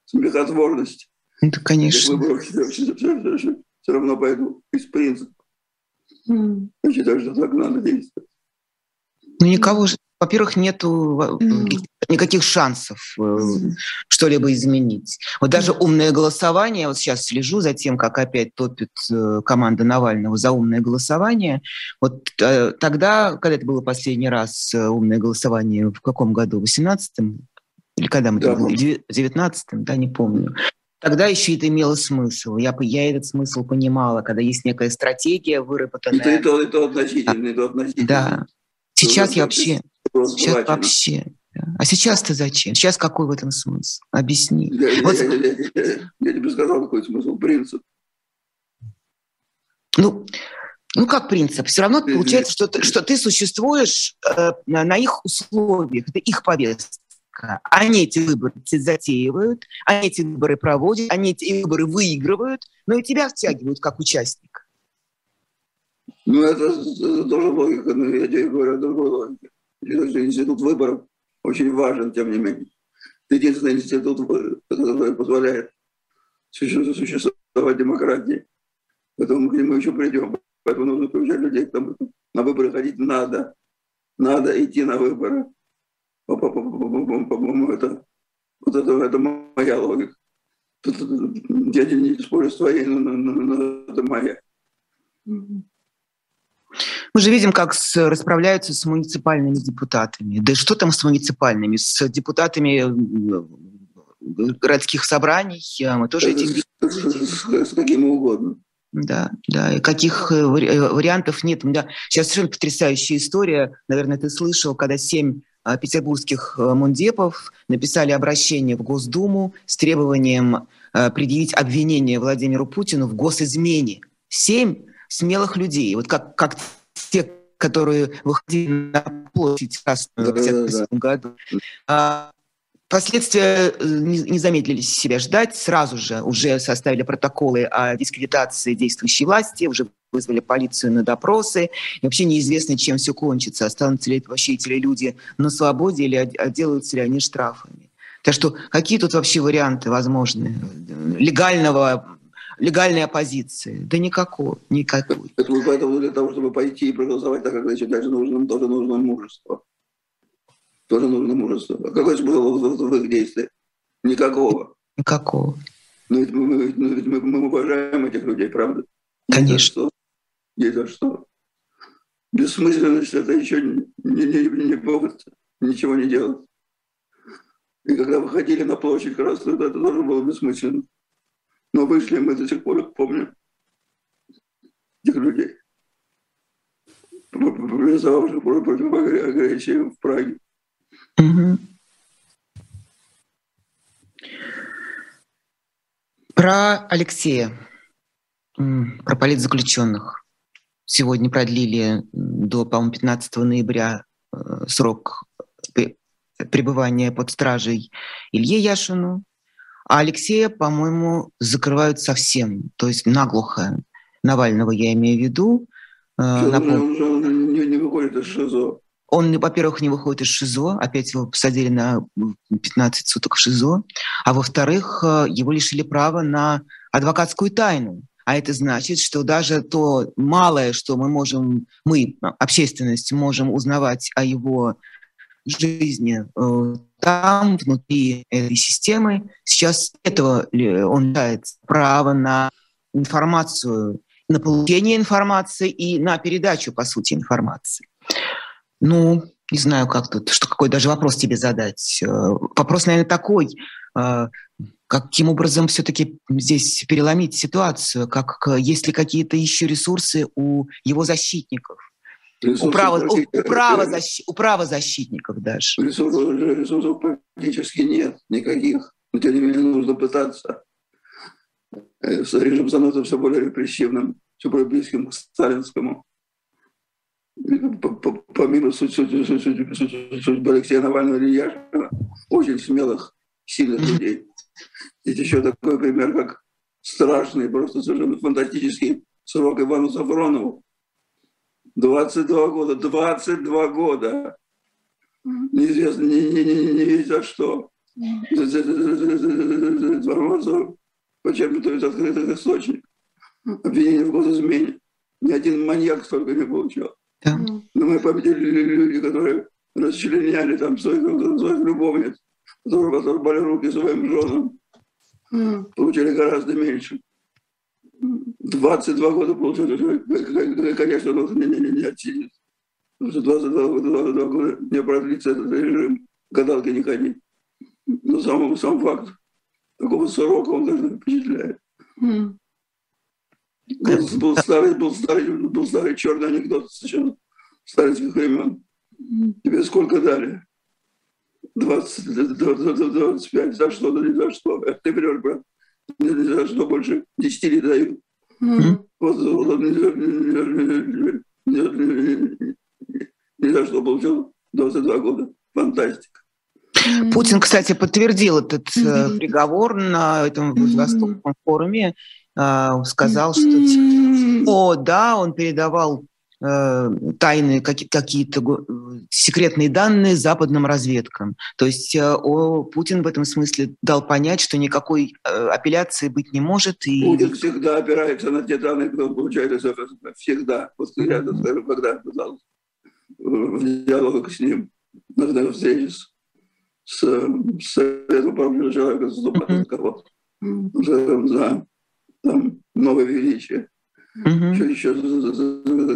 смехотворность это, конечно. Все равно пойду из принципа. Mm. Я считаю, что так надо действовать. Ну, никого же, во-первых, нету mm. никаких шансов mm. что-либо изменить. Вот даже умное голосование, вот сейчас слежу за тем, как опять топит э, команда Навального за умное голосование. Вот э, тогда, когда это было последний раз умное голосование, в каком году? В 18-м? Или когда мы да, в 19-м, да, не помню. Тогда еще это имело смысл. Я, я этот смысл понимала, когда есть некая стратегия выработанная. Это, это, это относительно, это относительно. Да. Сейчас я вообще... Сейчас вообще... А сейчас-то зачем? Сейчас какой в этом смысл? Объясни. Я, вот... я, я, я, я, я тебе сказал, какой смысл, принцип. Ну, ну как принцип? Все равно получается, что ты, что ты существуешь э, на их условиях, это их повестка. Они эти выборы затеивают, они эти выборы проводят, они эти выборы выигрывают, но и тебя втягивают как участник. Ну, это, это тоже логика, но я тебе говорю о другой логике. Институт выборов очень важен, тем не менее. Это единственный институт, который позволяет существовать демократии. Поэтому мы к нему еще придем. Поэтому нужно приучать людей к тому, на выборы ходить надо. Надо идти на выборы по-моему, это, вот это, это моя логика. Я не спорю с твоей, но, но, но это моя. Мы же видим, как с, расправляются с муниципальными депутатами. Да что там с муниципальными? С депутатами городских собраний мы тоже этим... С, с каким угодно. Да, да, и каких э, э, вариантов нет. Да. Сейчас совершенно потрясающая история, наверное, ты слышал, когда семь а, петербургских э, мундепов написали обращение в Госдуму с требованием предъявить обвинение Владимиру Путину в госизмене. Семь смелых людей. Вот как, как которые выходили на площадь в 1957 году. А, Последствия э, не замедлили себя ждать. Сразу же уже составили протоколы о дискредитации действующей власти, уже вызвали полицию на допросы. И вообще неизвестно, чем все кончится. Останутся ли вообще эти люди на свободе или отделаются ли они штрафами. Так что какие тут вообще варианты возможны легального легальной оппозиции? Да никакого, никакой. Поэтому для того, чтобы пойти и проголосовать так, как значит, даже нужно, тоже нужно мужество тоже нужно мужество. А какой смысл в их действиях? Никакого. Никакого. Но ведь мы, мы, ведь мы, мы уважаем этих людей, правда? Конечно. Ни за что. Бессмысленность – это еще не, не, не повод ничего не делать. И когда выходили на площадь Красную, это тоже было бессмысленно. Но вышли мы до сих пор их помним, этих людей, проголосовавших против агрессии в Праге. Про Алексея, про политзаключенных. Сегодня продлили до, по-моему, 15 ноября э, срок пребывания под стражей Илье Яшину, а Алексея, по-моему, закрывают совсем, то есть наглухо. Навального я имею в виду. Э, Напом... Он, он не, не выходит из ШИЗО. Он, во-первых, не выходит из ШИЗО, опять его посадили на 15 суток в ШИЗО, а во-вторых, э, его лишили права на адвокатскую тайну. А это значит, что даже то малое, что мы можем, мы, общественность, можем узнавать о его жизни э, там, внутри этой системы, сейчас этого он лишает права на информацию, на получение информации и на передачу, по сути, информации. Ну, не знаю, как тут, что какой даже вопрос тебе задать. Э, вопрос, наверное, такой, э, каким образом все-таки здесь переломить ситуацию, как есть ли какие-то еще ресурсы у его защитников? У, право, у, у, правозащ, у правозащитников даже. Ресурсов, ресурсов практически нет никаких. Но тем не менее нужно пытаться. Э, режим становится все более репрессивным, все более близким к сталинскому помимо судьбы Алексея Навального или Яшина, очень смелых, сильных людей. Есть еще такой пример, как страшный, просто совершенно фантастический срок Ивану Сафронову. 22 года, 22 года. Неизвестно, не, не, не, не, не за что. Информацию почерпнутую из открытых источников. Обвинение в госизмене. Ни один маньяк столько не получал. Да. Но мы победили люди, которые расчленяли там своих, своих любовниц, которые оторвали руки своим женам, получили гораздо меньше. 22 года получили, конечно, он не, не, не отсидит. Потому что 22, 22 года не продлится этот режим, гадалки не ходи. Но сам, сам факт такого срока он даже впечатляет. Mm. Был, был, старый, был, старый, был старый черный анекдот совершенно сталинских времен. Тебе сколько дали? 20, 25, за что, да не за что. Это ты врешь, брат. Не за что больше 10 не дают. Mm-hmm. Вот, вот не, за что получил 22 года. Фантастика. Путин, кстати, подтвердил этот mm-hmm. приговор на этом Владивостокском форуме. Э, сказал, что о, да, он передавал э, тайные какие-то секретные данные западным разведкам. То есть э, о, Путин в этом смысле дал понять, что никакой апелляции быть не может. И... Путин всегда опирается на те данные, которые он получает из ФСБ. Всегда. Вот я скажу, когда пытался в диалогах с ним, на встрече с, с, с Советом по человека, с mm-hmm. за там, новое величие. Угу. Что еще?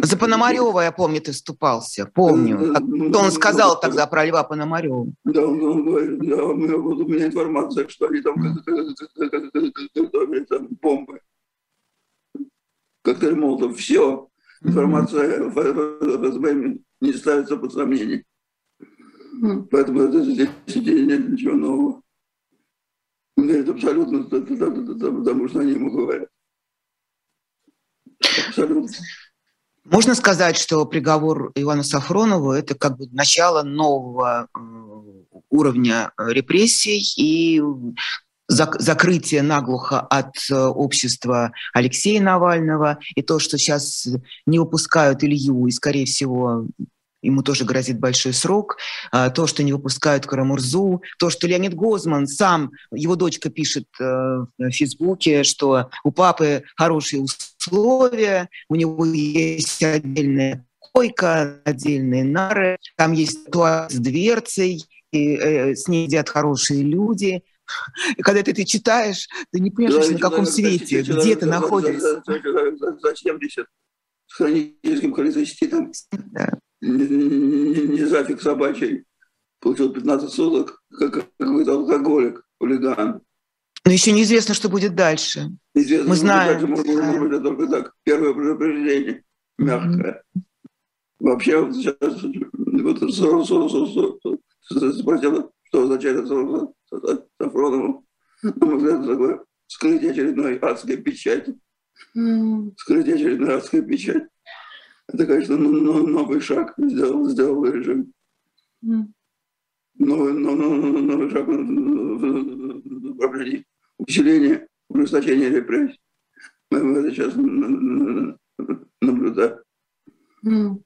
За Пономарева, я помню, ты вступался. Помню. Как, что он сказал тогда про Льва Пономарева. Да, он, он говорит, да, у меня, вот у меня информация, что они там готовили там бомбы. Коктейль Молотов. Все. Информация ФСБ не ставится под сомнение. Поэтому здесь нет ничего нового. Он говорит абсолютно, потому что они ему говорят. Можно сказать, что приговор Ивана Сафронова – это как бы начало нового э, уровня репрессий и закрытие наглухо от э, общества Алексея Навального. И то, что сейчас не выпускают Илью и, скорее всего, ему тоже грозит большой срок, а, то, что не выпускают Карамурзу, то, что Леонид Гозман сам, его дочка пишет э, в Фейсбуке, что у папы хорошие условия, у него есть отдельная койка, отдельные нары, там есть туалет с дверцей, и э, с ней едят хорошие люди. И когда ты это читаешь, ты не понимаешь, на каком свете, где ты находишься. За 70 с хроническим холециститом. Да не, не, зафиг собачий, получил 15 суток, как какой-то алкоголик, хулиган. Но еще неизвестно, что будет дальше. Неизвестно, Мы знаем. Дальше, может, может быть, это только так. Первое предупреждение, мягкое. Mm-hmm. Вообще, вот сейчас вот, спросила, что означает Сафронову. Это такое скрытие очередной адской печати. Скрытие очередной адской печати. Это, конечно, ну, ну, новый шаг сделал, сделал режим. Новый, новый, новый шаг в направлении усиления, ужесточения репрессий. Мы это сейчас наблюдаем. Mm.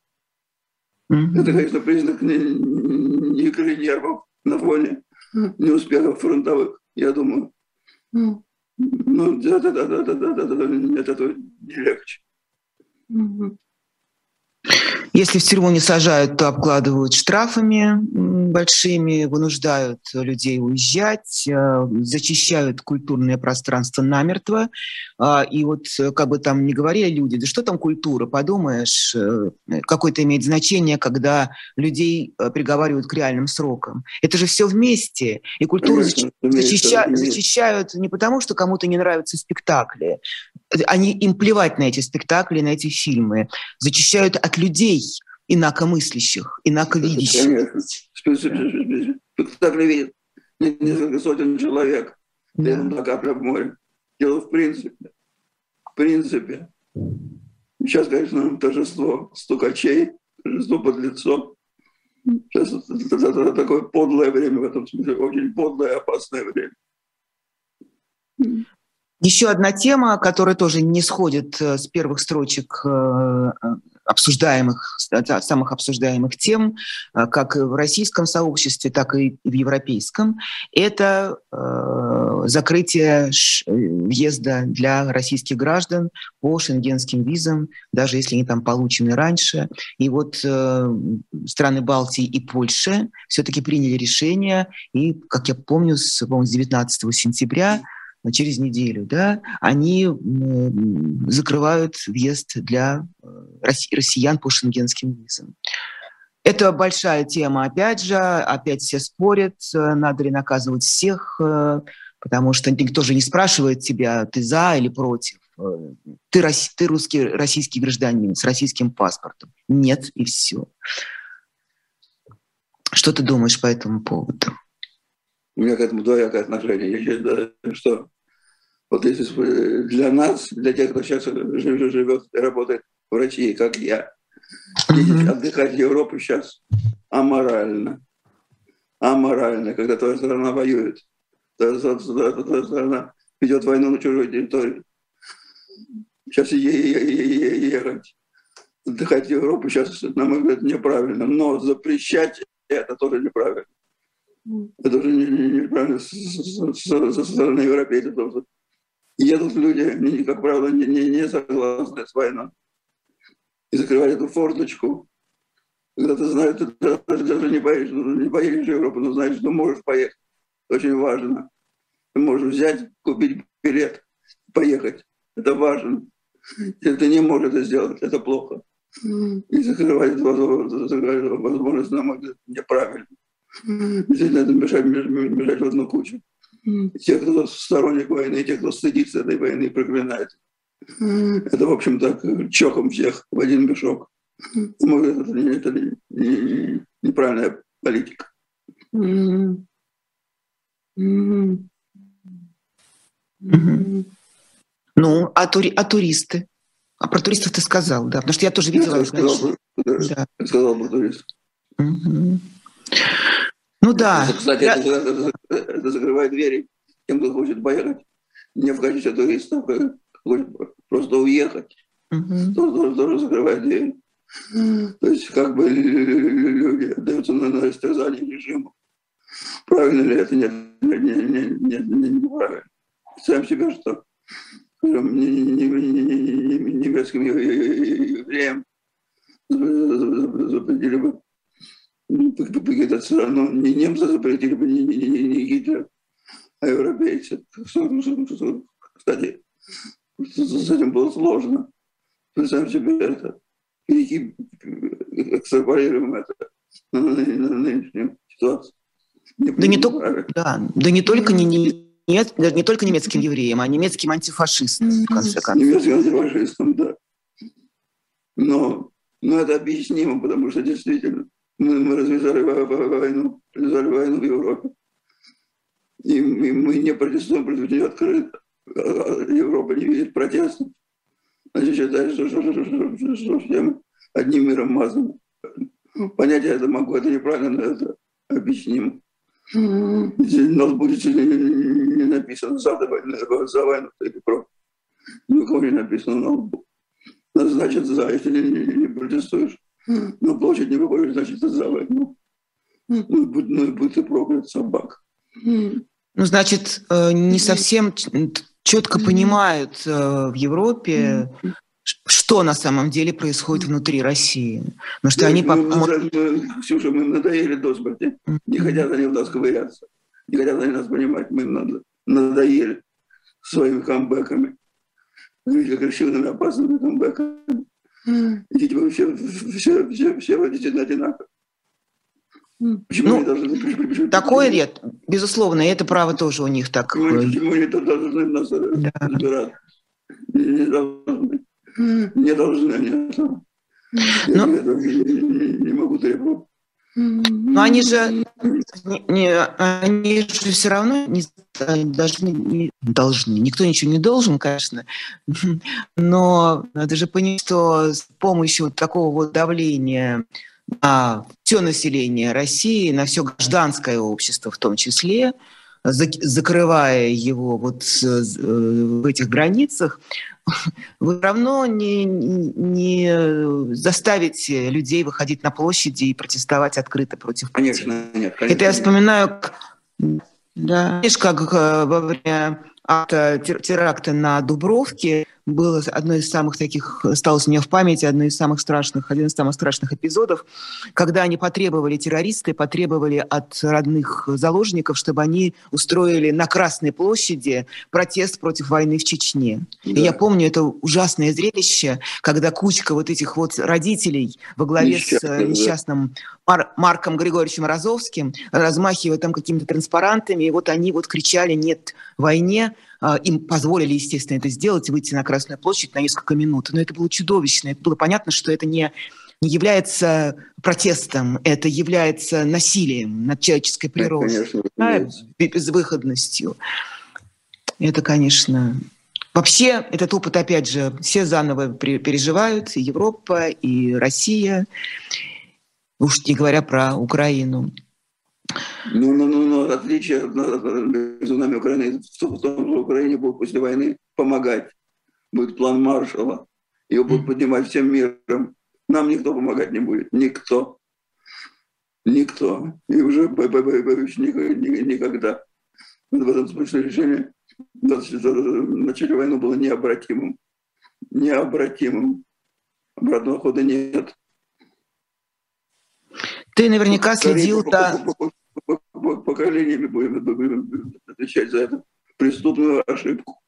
Это, конечно, признак не, не игры нервов на фоне неуспехов фронтовых, я думаю. Mm. Ну, да, да, да, да, да, да, да, да, нет, это не легче. Mm-hmm. Если в тюрьму не сажают, то обкладывают штрафами большими, вынуждают людей уезжать, э, зачищают культурное пространство намертво. А, и вот э, как бы там не говорили люди, да что там культура, подумаешь, э, какое-то имеет значение, когда людей приговаривают к реальным срокам. Это же все вместе. И культуру зачищают, зачищают не потому, что кому-то не нравятся спектакли. Они, им плевать на эти спектакли, на эти фильмы. Зачищают от людей, инакомыслящих, инаковидящих. Конечно. Спектакли видят несколько сотен человек. Да. Это капля в море. Дело в принципе. В принципе. Сейчас, конечно, торжество стукачей, торжество под лицо. Сейчас это, это, это такое подлое время в этом смысле, очень подлое, опасное время. Еще одна тема, которая тоже не сходит э, с первых строчек э, обсуждаемых, самых обсуждаемых тем, э, как в российском сообществе, так и в европейском, это э, закрытие въезда для российских граждан по шенгенским визам, даже если они там получены раньше. И вот э, страны Балтии и Польши все-таки приняли решение, и, как я помню, с, с 19 сентября через неделю, да, они закрывают въезд для э, россиян по шенгенским визам. Это большая тема, опять же, опять все спорят, э, надо ли наказывать всех, э, потому что никто же не спрашивает тебя, ты за или против. Ты, ты русский, российский гражданин с российским паспортом. Нет, и все. Что ты думаешь по этому поводу? У меня к этому двоякое отношение. Я считаю, что вот если для нас, для тех, кто сейчас живет и работает в России, как я, ездить отдыхать в Европу сейчас аморально. Аморально, когда твоя страна воюет. Твоя, твоя страна ведет войну на чужой территории. Сейчас ехать, отдыхать в Европу сейчас, на мой взгляд, неправильно. Но запрещать это тоже неправильно. Это уже неправильно со стороны европейцев. Едут люди, они, как правило, не, не, не согласны с войной. И закрывают эту форточку. Когда ты знаешь, ты даже, не, поедешь, не поедешь в Европу, но знаешь, что можешь поехать. Очень важно. Ты можешь взять, купить билет, поехать. Это важно. Если ты не можешь это сделать, это плохо. И закрывать возможность, на мой взгляд, неправильно. Действительно, это мешать, мешать в одну кучу. Те, кто сторонник войны, и те, кто стыдится этой войны и проклинает. Это, в общем, так, чоком всех в один мешок. Может, это, это не, не, неправильная политика. Ну, а, тури, а туристы? А про туристов ты сказал, да? Потому что я тоже видела. Я сказал, да. сказал про туристов. Угу. Ну да. Кстати, я... это, это, это закрывает двери тем, кто хочет поехать не в качестве туриста, а хочет просто уехать. Угу. Тоже, тоже закрывает двери. То есть как бы люди отдаются на, на истязание режиму. Правильно ли это? Нет, нет, нет, нет, нет, нет неправильно. Сам себе что? Немецким евреям запретили бы это все равно не немцы запретили бы, не, не, не, не Гитлер, а европейцы. Кстати, с этим было сложно. Представим себе это. И экстраполируем это на, на, на нынешнюю ситуацию. Не да, не то, да, да не только не, не, нет, не только немецким евреям, а немецким антифашистам, в конце концов. Немецким антифашистам, да. Но, но это объяснимо, потому что действительно мы, мы развязали войну, развязали войну в Европе. И, и мы не протестуем против нее открыто. А, а Европа не видит протеста. Значит, считает, что, что, что, что, что, что всем одним миром мазано. Понять я это могу, это неправильно, но это объяснимо. Если у нас будет не, не написано за войну, за войну или против. Ни у кого не написано на лбу. Значит, за, если не, не, не протестуешь. На площадь не выходишь, значит, за войну. Ну, будь, ну, будь ты проклят, собак. Ну, значит, э, не совсем четко понимают э, в Европе, что на самом деле происходит внутри России. Потому что они... Мы, мы, Ксюша, мы надоели до смерти. Не хотят они в нас ковыряться. Не хотят они нас понимать. Мы им надоели своими камбэками. Агрессивными, опасными камбэками. Идите вы все, все, все, все водите одинаково. Почему ну, они должны, почему, такое нет, безусловно, и это право тоже у них так. Почему, почему они должны нас да. разбирать? Не должны. Не должны они. Но... Я ну, не, не могу требовать. Но они же, не, они же все равно не должны, не должны. Никто ничего не должен, конечно. Но надо же понимать, что с помощью такого вот давления на все население России, на все гражданское общество в том числе, закрывая его вот в этих границах, вы равно не, не заставите людей выходить на площади и протестовать открыто против Конечно, нет. Конечно, Это я вспоминаю, да, как э, во время акта теракта на Дубровке было одно из самых таких, осталось у меня в памяти, одно из самых страшных, один из самых страшных эпизодов, когда они потребовали, террористы потребовали от родных заложников, чтобы они устроили на Красной площади протест против войны в Чечне. Да. И я помню это ужасное зрелище, когда кучка вот этих вот родителей во главе Несчастный, с несчастным Мар- Марком Григорьевичем Розовским размахивая там какими-то транспарантами, и вот они вот кричали «нет войне», им позволили, естественно, это сделать, выйти на Красную площадь на несколько минут. Но это было чудовищно. Это было понятно, что это не, не является протестом, это является насилием над человеческой природой, да, безвыходностью. Это, конечно, Вообще, этот опыт, опять же, все заново переживают, и Европа, и Россия, уж не говоря про Украину. Ну, ну, ну, ну отличие между нами и Украиной в том, что Украине будет после войны помогать. Будет план Маршала. Его будут поднимать всем миром. Нам никто помогать не будет. Никто. Никто. И уже боюсь никогда. В этом смысле решение начали войну было необратимым. Необратимым. Обратного хода нет. Ты наверняка следил за... Поколениями будем, будем отвечать за эту преступную ошибку.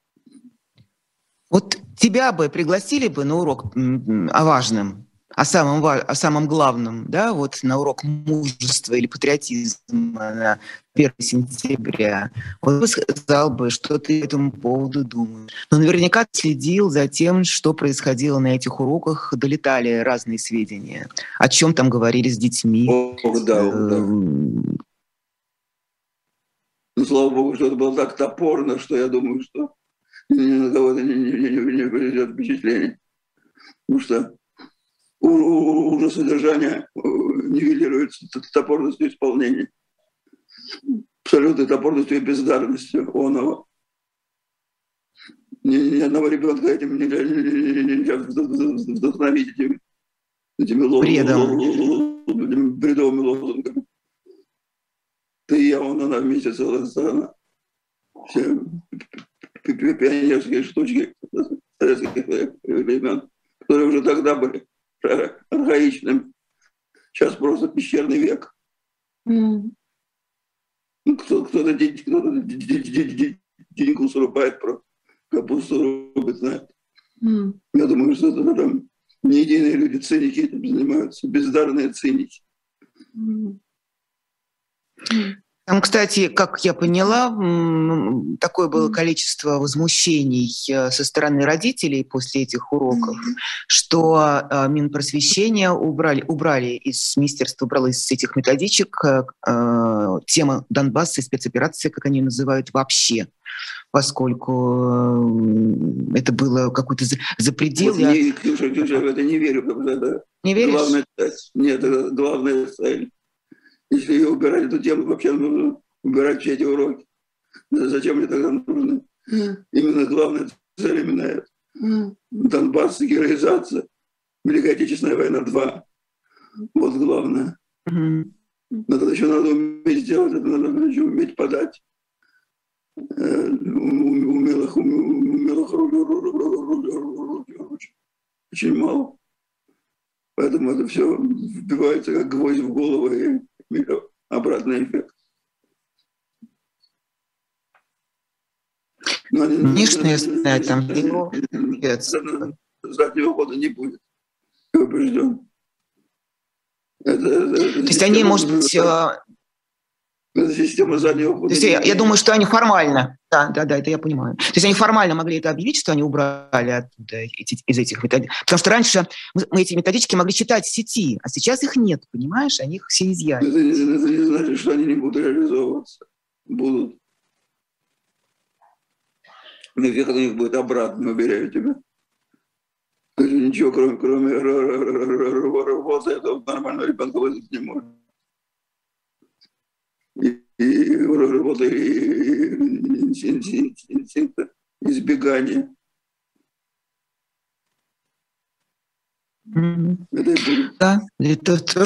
Вот тебя бы пригласили бы на урок о важном, о самом, о самом главном, да, вот на урок мужества или патриотизма на 1 сентября. Он бы сказал бы, что ты по этому поводу думаешь. Но наверняка следил за тем, что происходило на этих уроках, долетали разные сведения, о чем там говорили с детьми. О, да, да. Ну, слава богу, что это было так топорно, что я думаю, что ни на кого-то не, не, не, не произведет впечатление. Потому что уже содержание э, нивелируется топорностью исполнения. Абсолютной топорностью и бездарностью оного. Ни, ни одного ребенка этим нельзя, нельзя вдохновить этими, этими, этими бредовыми лозунгами. Ты и я, он, она вместе целая страна. Все пионерские штучки советских времен, которые уже тогда были архаичными. Сейчас просто пещерный век. Mm. Кто, кто-то, кто-то деньгу срубает, про капусту рубит, знает. Mm. Я думаю, что это там не единые люди, циники этим занимаются, бездарные циники. Mm. Там, кстати, как я поняла, такое было количество возмущений э, со стороны родителей после этих уроков, mm-hmm. что э, Минпросвещение убрали, убрали из министерства, убрало из этих методичек э, тема Донбасса и спецоперации, как они называют, вообще поскольку это было какой-то запредел. Вот я... не, Ксюша, Ксюша, в это не верю. Не веришь? Главная Нет, главная цель если ее убирать эту тему, вообще нужно убирать все эти уроки. Зачем мне тогда нужно? Mm. Именно главная цель именно это. Mm. Донбасс, героизация, Великая Отечественная война 2. Вот главное. Mm. Но тогда еще надо уметь сделать это, надо еще уметь подать. Э, умелых, умелых очень мало. Поэтому это все вбивается как гвоздь в голову и обратный эффект. Но Нижнее знать там заднего хода не будет. Я убежден. Это, это, То есть они, может быть, это система заднего хода. То есть я, я думаю, что они формально, да, да, да, это я понимаю. То есть они формально могли это объявить, что они убрали оттуда эти, из этих методик. Потому что раньше мы, мы эти методички могли читать в сети, а сейчас их нет, понимаешь? Они их все изъяли. Это, это не значит, что они не будут реализовываться. Будут. Но эффект у них будет обратно, уверяю тебя. То есть ничего, кроме, кроме работы этого нормального ребенка вызвать не может и работа инстинкта избегания. Да, это то, что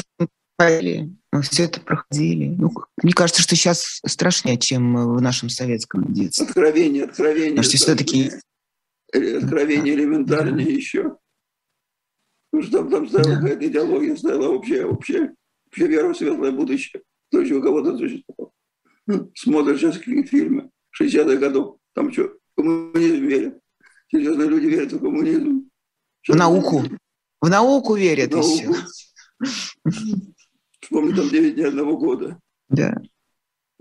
мы все это проходили. Ну, мне кажется, что сейчас страшнее, чем в нашем советском детстве. Откровение, откровение. Потому что все-таки... Откровение элементарнее да. еще. Потому что там, там стояла да. какая-то идеология, стояла общая, общая, общая вера в светлое будущее. То есть у кого-то существовало. Смотрят сейчас фильмы 60-х годов, там что, коммунизм верят. Серьезно, люди верят в коммунизм. Сейчас в науку. В науку верят в науку. еще. Вспомни, там 9 дней одного года. Да.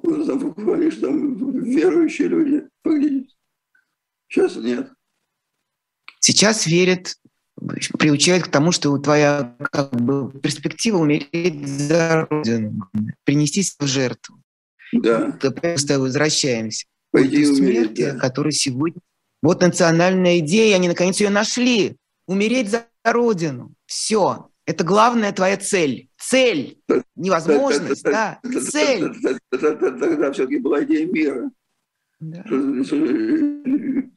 Там буквально, там верующие люди фактически. Сейчас нет. Сейчас верят, приучают к тому, что твоя как бы, перспектива умереть за Родину, принести в жертву. Да. Мы просто возвращаемся к смерти, да. который сегодня... Вот национальная идея, они наконец ее нашли. Умереть за Родину. Все. Это главная твоя цель. Цель. Невозможность, да. Цель. Тогда все-таки была идея мира. Да.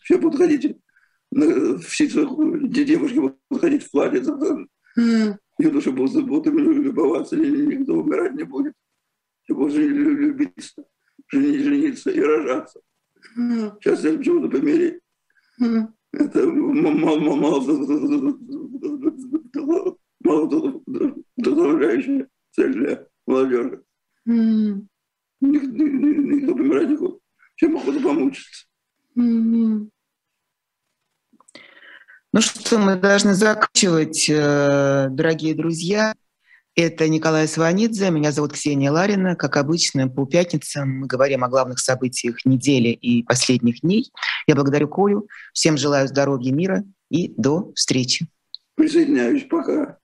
Все будут ходить, все девушки будут ходить в платье. Юноши будут, будут любоваться, никто умирать не будет его любиться, жениться и рожаться. Сейчас я почему-то помереть. Это мало, мало, мало вдохновляющая цель для молодежи. Никто, никто помирать не хочет. Чем охота помучиться. Ну что, мы должны заканчивать, э, дорогие друзья. Это Николай Сванидзе, меня зовут Ксения Ларина. Как обычно, по пятницам мы говорим о главных событиях недели и последних дней. Я благодарю Колю, всем желаю здоровья, мира и до встречи. Присоединяюсь, пока.